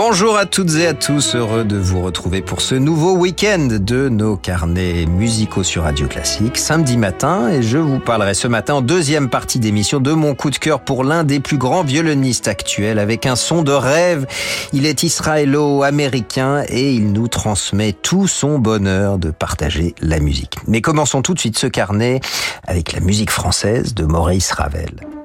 Bonjour à toutes et à tous, heureux de vous retrouver pour ce nouveau week-end de nos carnets musicaux sur Radio Classique, samedi matin, et je vous parlerai ce matin en deuxième partie d'émission de mon coup de cœur pour l'un des plus grands violonistes actuels, avec un son de rêve. Il est israélo-américain et il nous transmet tout son bonheur de partager la musique. Mais commençons tout de suite ce carnet avec la musique française de Maurice Ravel.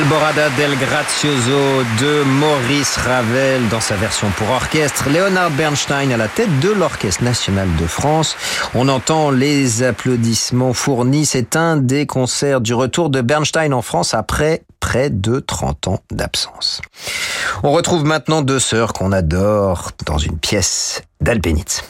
Alborada del Grazioso de Maurice Ravel dans sa version pour orchestre. Leonard Bernstein à la tête de l'Orchestre national de France. On entend les applaudissements fournis. C'est un des concerts du retour de Bernstein en France après près de 30 ans d'absence. On retrouve maintenant deux sœurs qu'on adore dans une pièce d'Albenitz.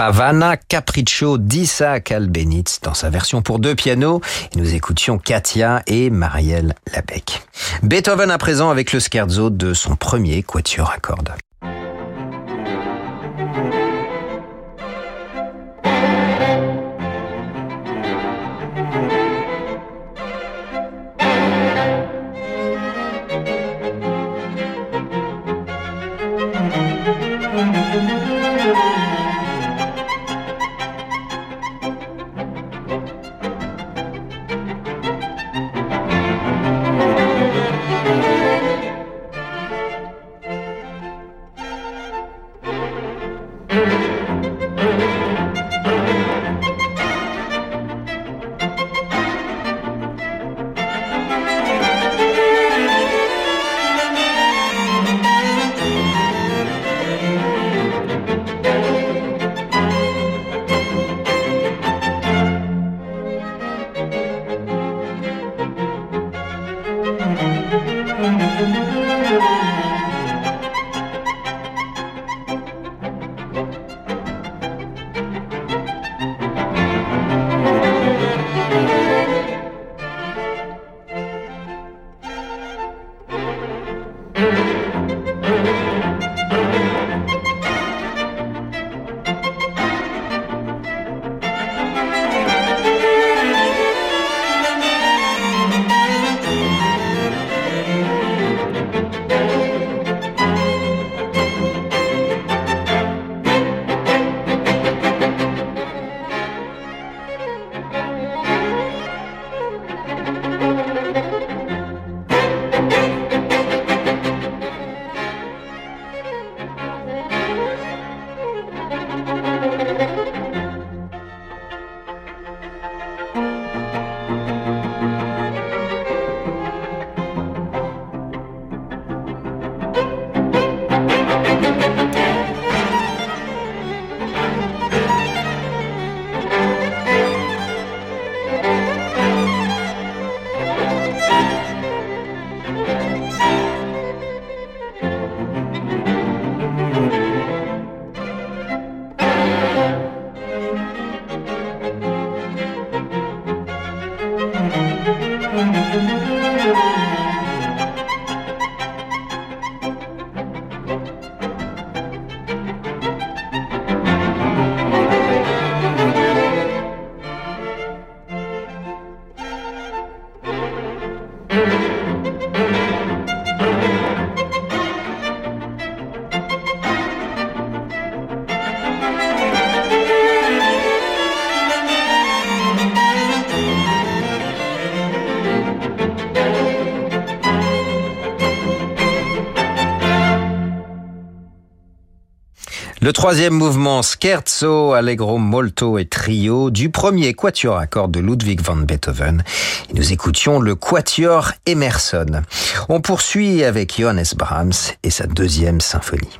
Pavana Capriccio d'Isaac Albéniz dans sa version pour deux pianos. Et nous écoutions Katia et Marielle Labec. Beethoven à présent avec le scherzo de son premier quatuor à cordes. Le troisième mouvement, Scherzo, Allegro, Molto et Trio, du premier quatuor à cordes de Ludwig van Beethoven. Et nous écoutions le quatuor Emerson. On poursuit avec Johannes Brahms et sa deuxième symphonie.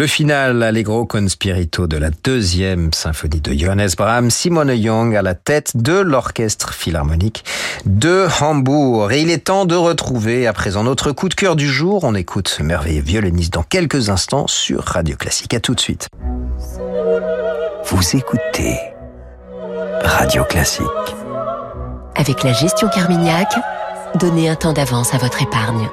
Le final Allegro con spirito de la deuxième symphonie de Johannes Brahms, Simone Young à la tête de l'orchestre philharmonique de Hambourg. Et il est temps de retrouver à présent notre coup de cœur du jour. On écoute ce merveilleux violoniste dans quelques instants sur Radio Classique. À tout de suite. Vous écoutez Radio Classique. Avec la gestion Carmignac, donnez un temps d'avance à votre épargne.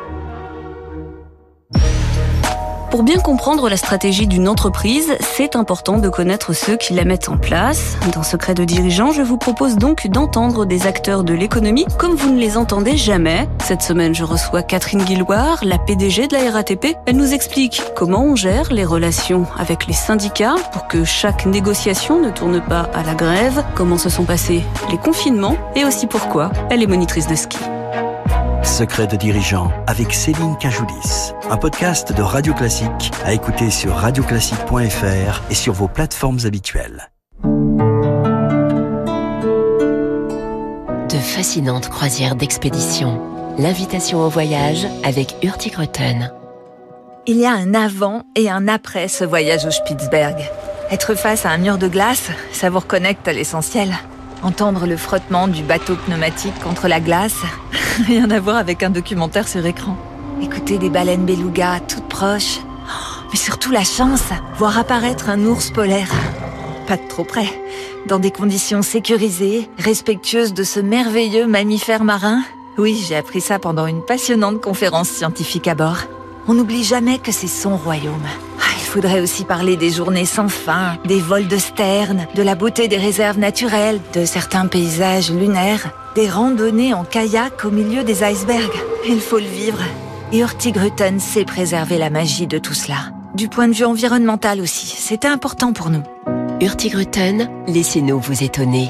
Pour bien comprendre la stratégie d'une entreprise, c'est important de connaître ceux qui la mettent en place. Dans Secret de dirigeant, je vous propose donc d'entendre des acteurs de l'économie comme vous ne les entendez jamais. Cette semaine, je reçois Catherine Guilloire, la PDG de la RATP. Elle nous explique comment on gère les relations avec les syndicats pour que chaque négociation ne tourne pas à la grève, comment se sont passés les confinements et aussi pourquoi elle est monitrice de ski. Secret de dirigeant avec Céline Cajoulis. Un podcast de Radio Classique à écouter sur radioclassique.fr et sur vos plateformes habituelles. De fascinantes croisières d'expédition. L'invitation au voyage avec Hurtigruten. Il y a un avant et un après ce voyage au Spitzberg. Être face à un mur de glace, ça vous reconnecte à l'essentiel. Entendre le frottement du bateau pneumatique contre la glace, rien à voir avec un documentaire sur écran. Écouter des baleines beluga toutes proches, mais surtout la chance, voir apparaître un ours polaire. Pas de trop près, dans des conditions sécurisées, respectueuses de ce merveilleux mammifère marin. Oui, j'ai appris ça pendant une passionnante conférence scientifique à bord. On n'oublie jamais que c'est son royaume. Il faudrait aussi parler des journées sans fin, des vols de sterne, de la beauté des réserves naturelles, de certains paysages lunaires, des randonnées en kayak au milieu des icebergs. Il faut le vivre. Et Hurtigruten sait préserver la magie de tout cela. Du point de vue environnemental aussi, c'était important pour nous. Hurtigruten, laissez-nous vous étonner.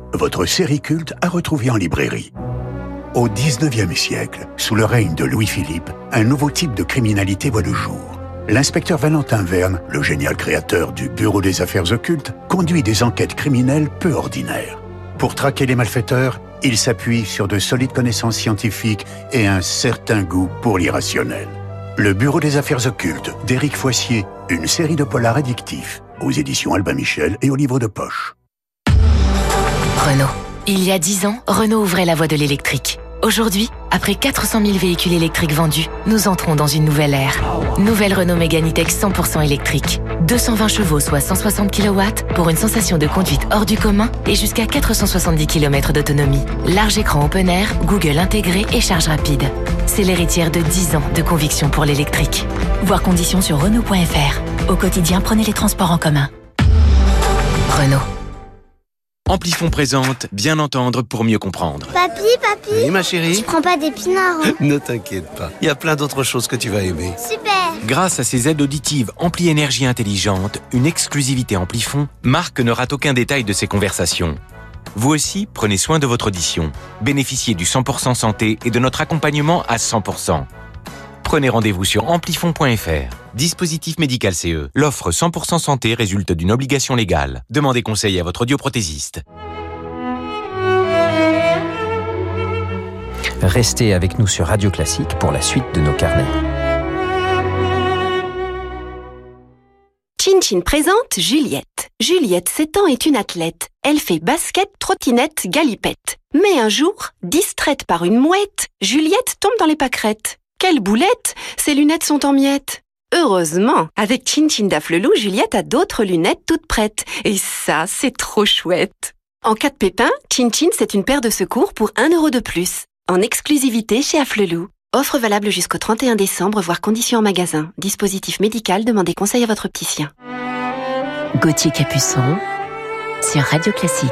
votre série culte à retrouver en librairie. Au 19e siècle, sous le règne de Louis-Philippe, un nouveau type de criminalité voit le jour. L'inspecteur Valentin Verne, le génial créateur du Bureau des affaires occultes, conduit des enquêtes criminelles peu ordinaires. Pour traquer les malfaiteurs, il s'appuie sur de solides connaissances scientifiques et un certain goût pour l'irrationnel. Le Bureau des affaires occultes d'Éric Foissier, une série de polars addictifs, aux éditions Albin Michel et au livre de poche. Renault. Il y a 10 ans, Renault ouvrait la voie de l'électrique. Aujourd'hui, après 400 000 véhicules électriques vendus, nous entrons dans une nouvelle ère. Nouvelle Renault Mégane E-Tech 100% électrique. 220 chevaux, soit 160 kW, pour une sensation de conduite hors du commun et jusqu'à 470 km d'autonomie. Large écran open air, Google intégré et charge rapide. C'est l'héritière de 10 ans de conviction pour l'électrique. Voir conditions sur Renault.fr. Au quotidien, prenez les transports en commun. Renault. Amplifon présente Bien entendre pour mieux comprendre. Papy, papy Oui, ma chérie Tu prends pas d'épinards hein Ne t'inquiète pas, il y a plein d'autres choses que tu vas aimer. Super Grâce à ses aides auditives Ampli Énergie Intelligente, une exclusivité Amplifon, Marc ne rate aucun détail de ses conversations. Vous aussi, prenez soin de votre audition. Bénéficiez du 100% santé et de notre accompagnement à 100%. Prenez rendez-vous sur amplifon.fr. Dispositif médical CE. L'offre 100% santé résulte d'une obligation légale. Demandez conseil à votre audioprothésiste. Restez avec nous sur Radio Classique pour la suite de nos carnets. Chin Chin présente Juliette. Juliette, 7 ans, est une athlète. Elle fait basket, trottinette, galipette. Mais un jour, distraite par une mouette, Juliette tombe dans les pâquerettes. Quelle boulette Ses lunettes sont en miettes. Heureusement, avec Chin Chin Daflelou, Juliette a d'autres lunettes toutes prêtes. Et ça, c'est trop chouette. En cas de pépin, Chin Chin, c'est une paire de secours pour 1 euro de plus. En exclusivité chez Afflelou. Offre valable jusqu'au 31 décembre, voire conditions en magasin. Dispositif médical, demandez conseil à votre opticien. Gauthier Capuçon sur Radio Classique.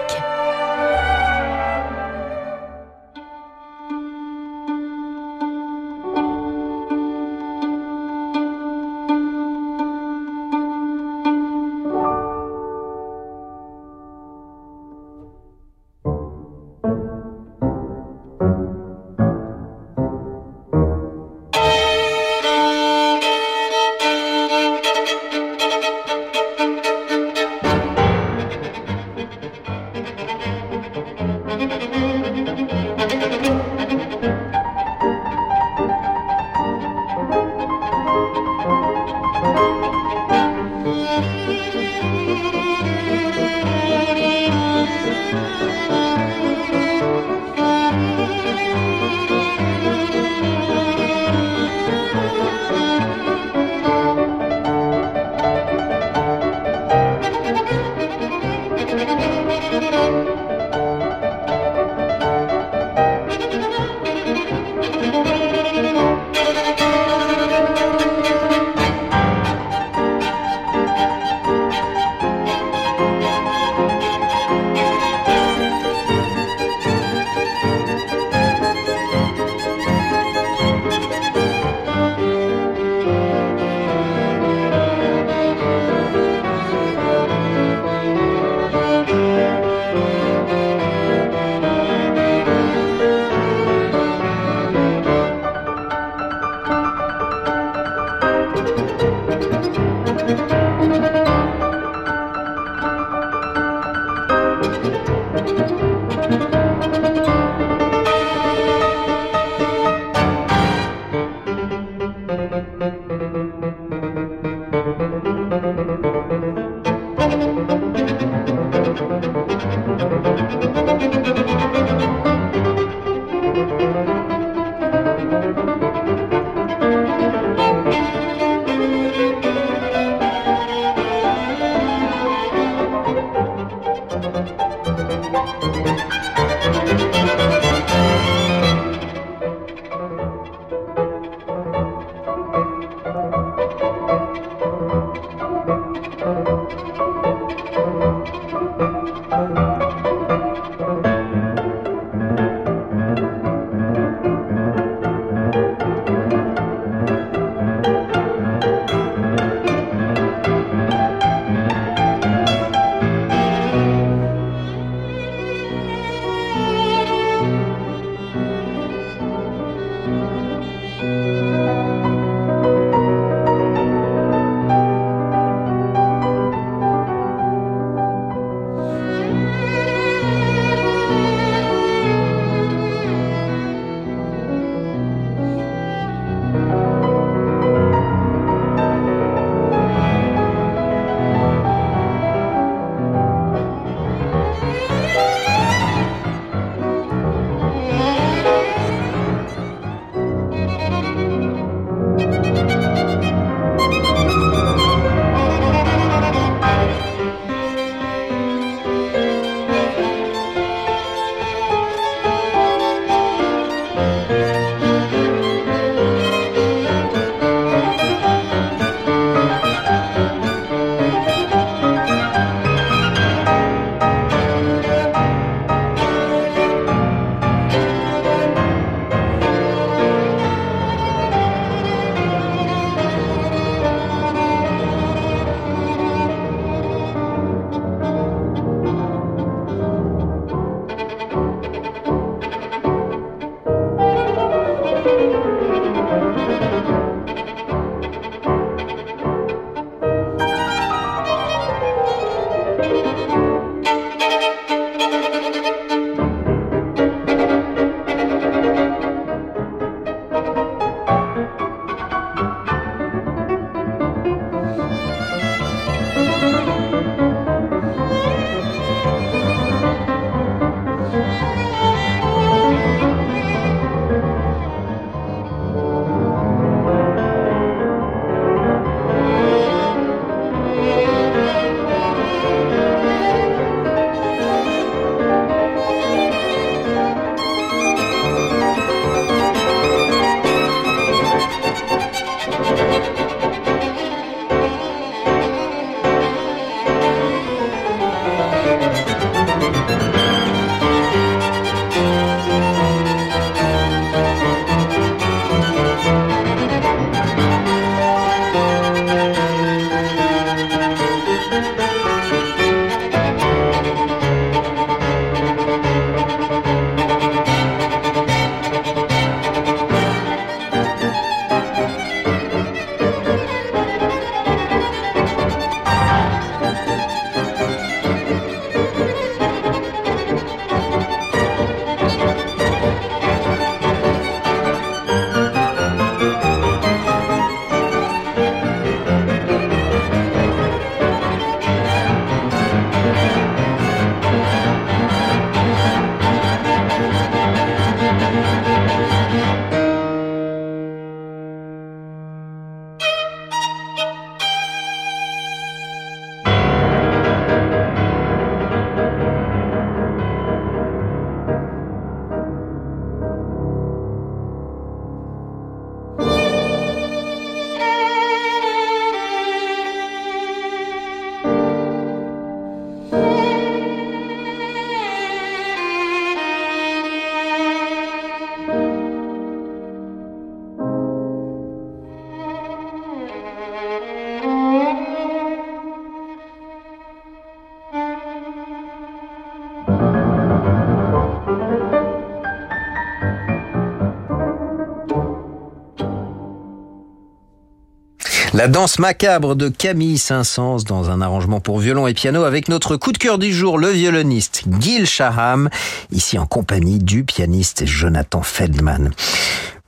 La danse macabre de Camille Saint-Saëns dans un arrangement pour violon et piano avec notre coup de cœur du jour, le violoniste Gil Shaham, ici en compagnie du pianiste Jonathan Feldman.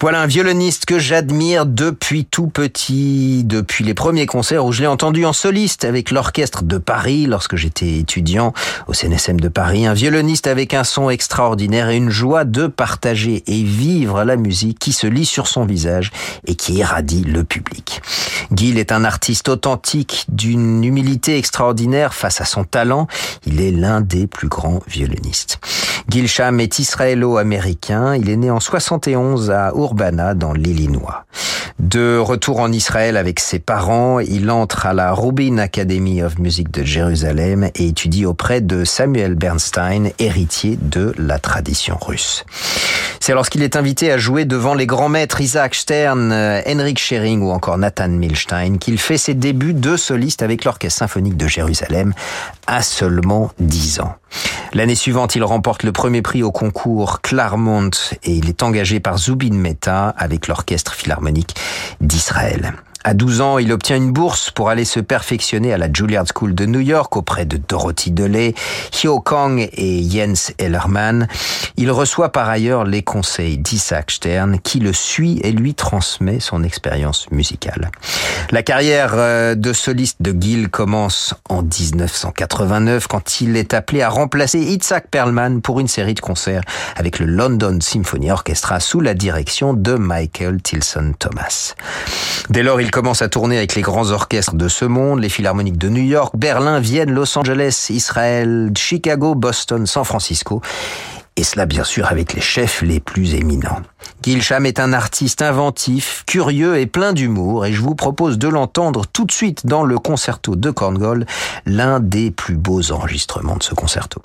Voilà un violoniste que j'admire depuis tout petit, depuis les premiers concerts où je l'ai entendu en soliste avec l'orchestre de Paris lorsque j'étais étudiant au CNSM de Paris. Un violoniste avec un son extraordinaire et une joie de partager et vivre la musique qui se lit sur son visage et qui irradie le public. Gil est un artiste authentique d'une humilité extraordinaire face à son talent. Il est l'un des plus grands violonistes. Gil Sham est israélo-américain. Il est né en 71 à Urbana dans l'Illinois. De retour en Israël avec ses parents, il entre à la Rubin Academy of Music de Jérusalem et étudie auprès de Samuel Bernstein, héritier de la tradition russe. C'est lorsqu'il est invité à jouer devant les grands maîtres Isaac Stern, Henrik Schering ou encore Nathan Milstein qu'il fait ses débuts de soliste avec l'Orchestre symphonique de Jérusalem à seulement 10 ans. L'année suivante, il remporte le premier prix au concours Claremont et il est engagé par Zubin Mehta avec l'Orchestre Philharmonique d'Israël. À 12 ans, il obtient une bourse pour aller se perfectionner à la Juilliard School de New York auprès de Dorothy DeLay, Hyo Kang et Jens Ellermann. Il reçoit par ailleurs les conseils d'Isaac Stern qui le suit et lui transmet son expérience musicale. La carrière euh, de soliste de Gil commence en 1989 quand il est appelé à remplacer Itzhak Perlman pour une série de concerts avec le London Symphony Orchestra sous la direction de Michael Tilson Thomas. Dès lors, il commence à tourner avec les grands orchestres de ce monde, les philharmoniques de New York, Berlin, Vienne, Los Angeles, Israël, Chicago, Boston, San Francisco. Et cela bien sûr avec les chefs les plus éminents. Gilsham est un artiste inventif, curieux et plein d'humour et je vous propose de l'entendre tout de suite dans le concerto de Korngold, l'un des plus beaux enregistrements de ce concerto.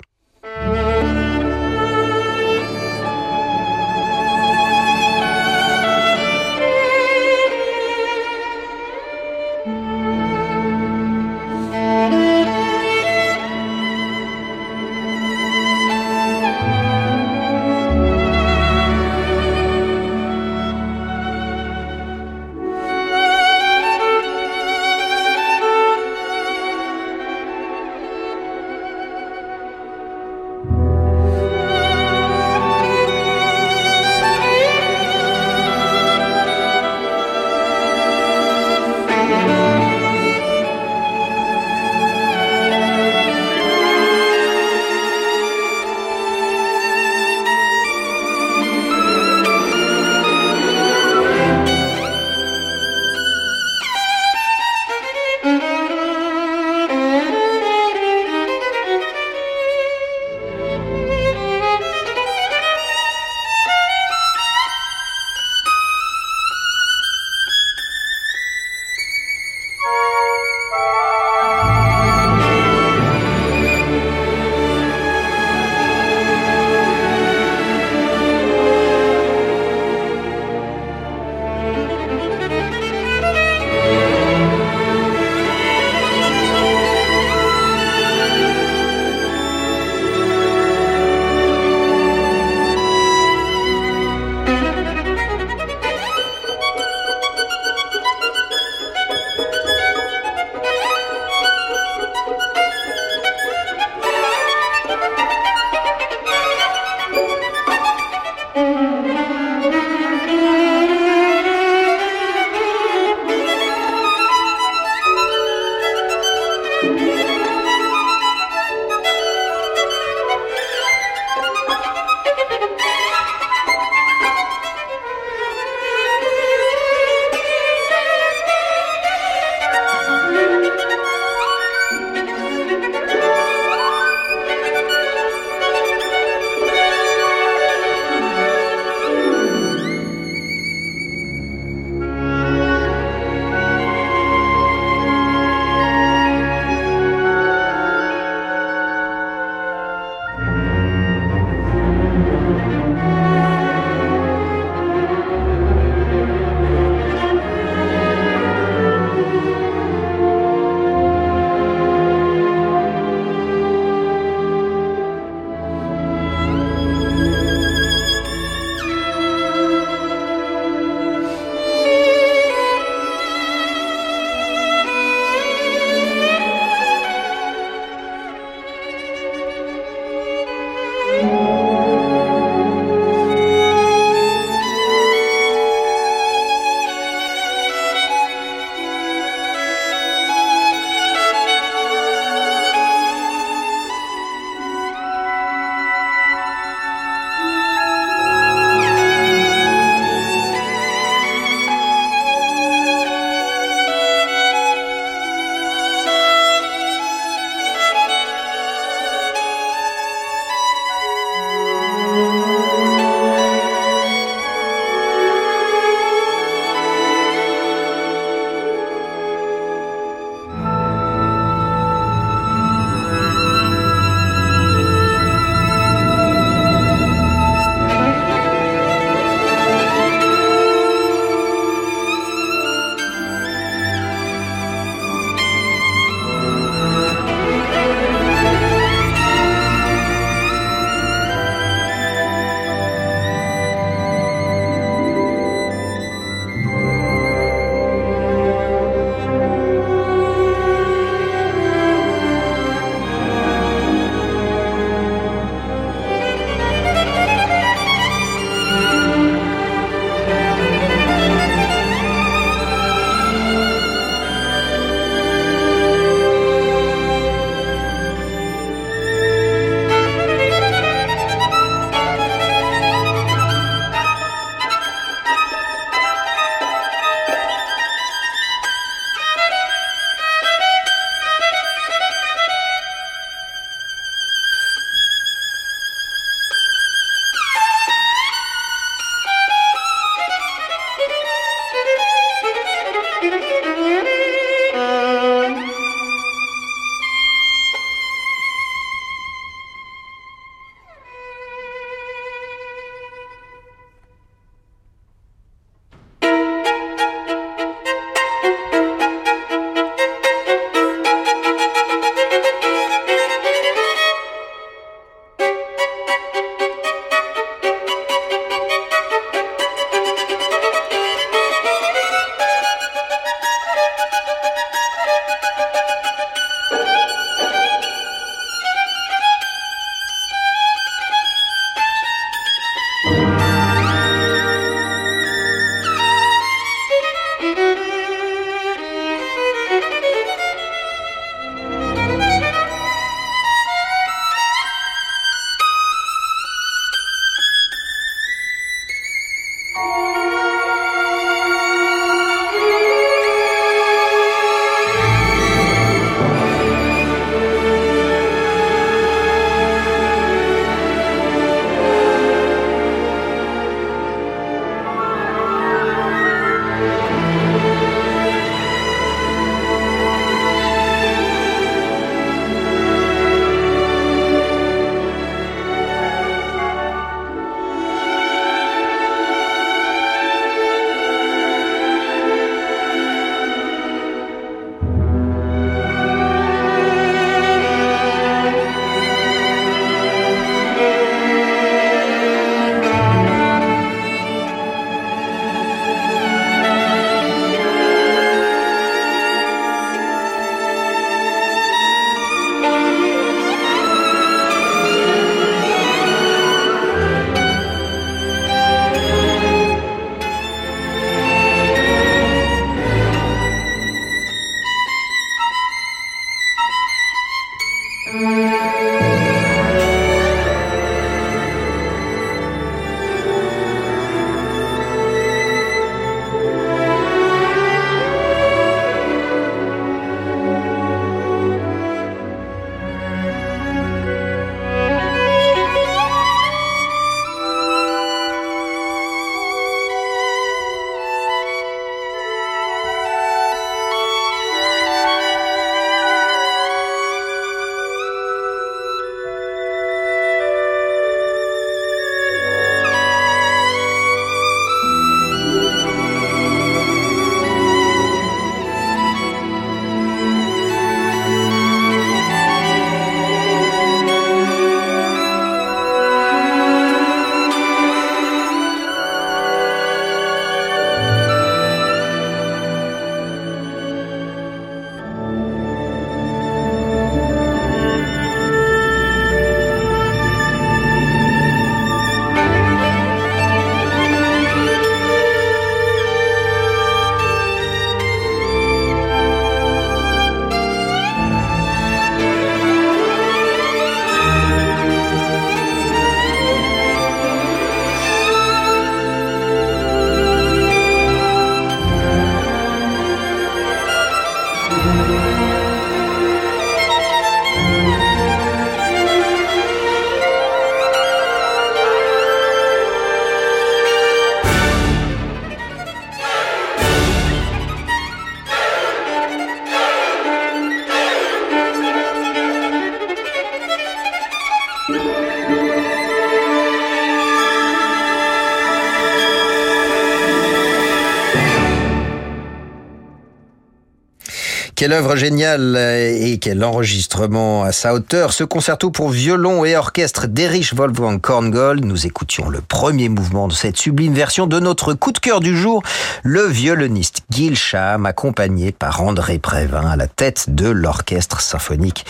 Quelle œuvre géniale et quel enregistrement à sa hauteur. Ce concerto pour violon et orchestre d'Erich Wolfgang Korngold. Nous écoutions le premier mouvement de cette sublime version de notre coup de cœur du jour, le violoniste Gil accompagné par André Prévin à la tête de l'orchestre symphonique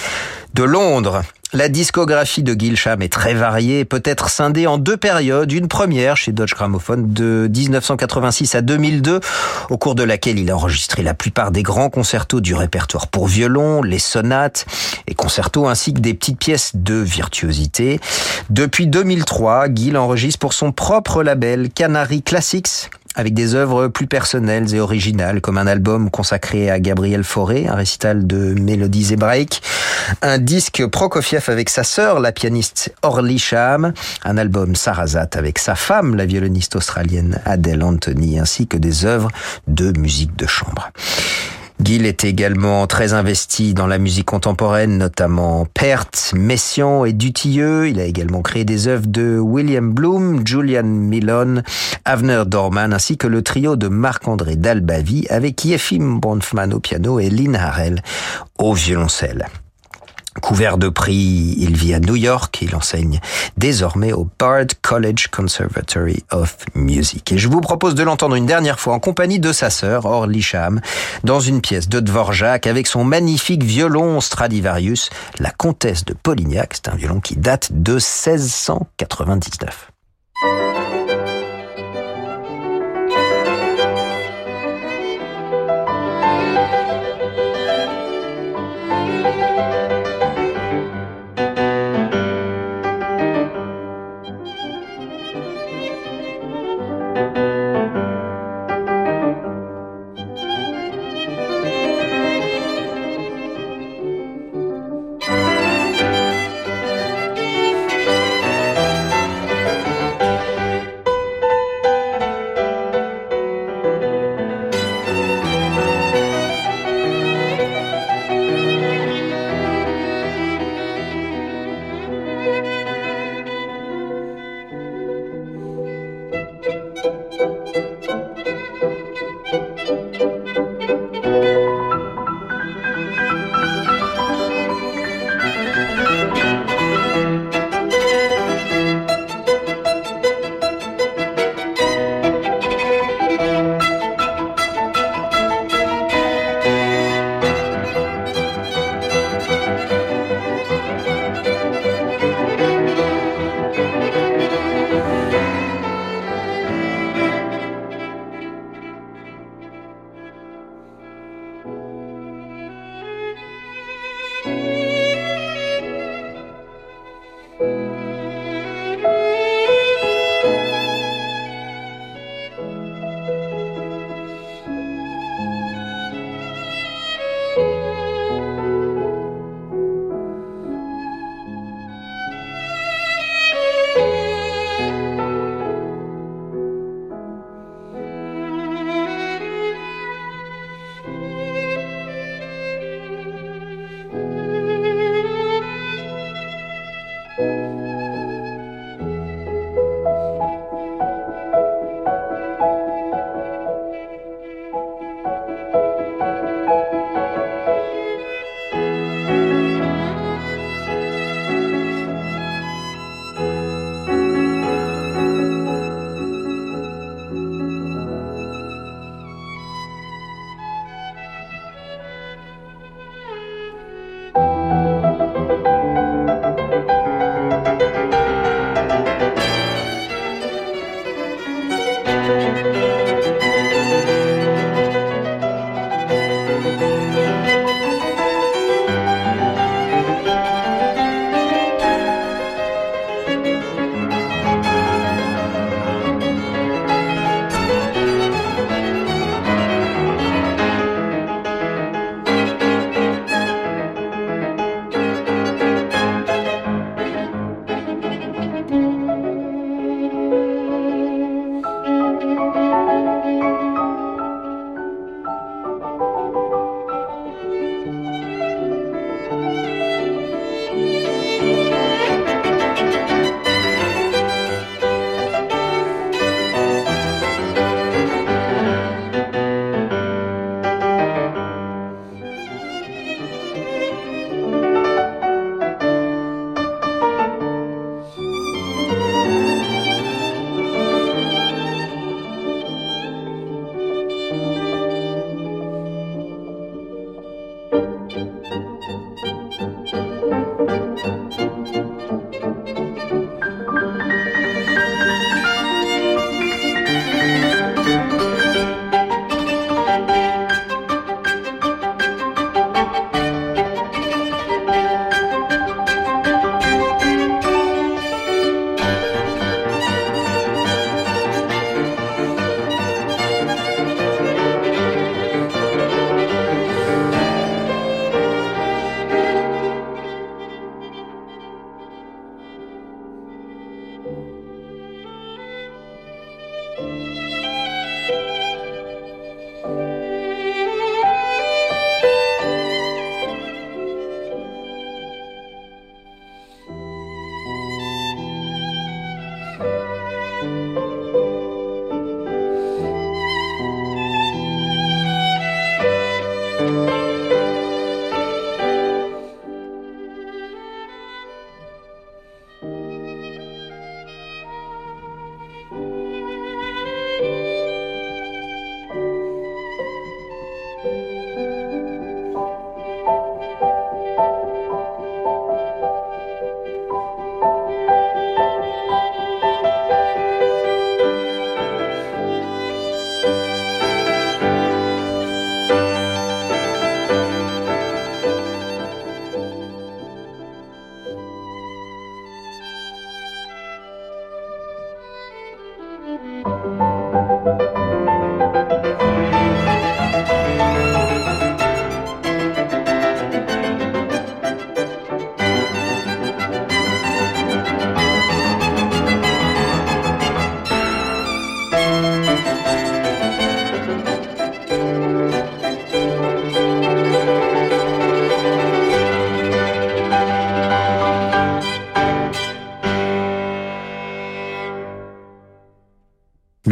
de Londres. La discographie de Gilsham est très variée, peut être scindée en deux périodes. Une première chez Dodge Gramophone de 1986 à 2002, au cours de laquelle il a enregistré la plupart des grands concertos du répertoire pour violon, les sonates et concertos ainsi que des petites pièces de virtuosité. Depuis 2003, Gil enregistre pour son propre label Canary Classics avec des œuvres plus personnelles et originales, comme un album consacré à Gabriel Fauré, un récital de mélodies hébraïques, un disque Prokofiev avec sa sœur, la pianiste Orly Shaham, un album Sarazat avec sa femme, la violoniste australienne Adele Anthony, ainsi que des œuvres de musique de chambre. Gil est également très investi dans la musique contemporaine, notamment Perth, Messiaen et Dutilleux. Il a également créé des œuvres de William Bloom, Julian Milon, Avner Dorman, ainsi que le trio de Marc-André Dalbavi avec Yefim Bronfman au piano et Lynn Harrell au violoncelle. Couvert de prix, il vit à New York. Il enseigne désormais au Bard College Conservatory of Music. Et je vous propose de l'entendre une dernière fois en compagnie de sa sœur, Orly Sham, dans une pièce de Dvorak avec son magnifique violon Stradivarius, la comtesse de Polignac. C'est un violon qui date de 1699.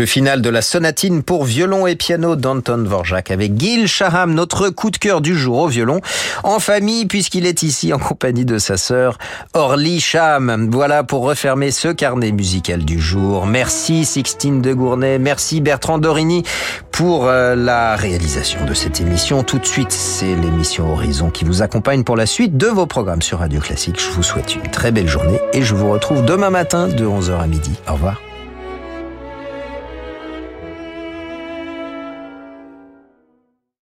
Le final de la sonatine pour violon et piano d'Anton Dvorak avec Gil Shaham, notre coup de cœur du jour au violon, en famille puisqu'il est ici en compagnie de sa sœur Orly Sham. Voilà pour refermer ce carnet musical du jour. Merci Sixtine de Gournay, merci Bertrand Dorini pour euh, la réalisation de cette émission. Tout de suite, c'est l'émission Horizon qui vous accompagne pour la suite de vos programmes sur Radio Classique. Je vous souhaite une très belle journée et je vous retrouve demain matin de 11h à midi. Au revoir.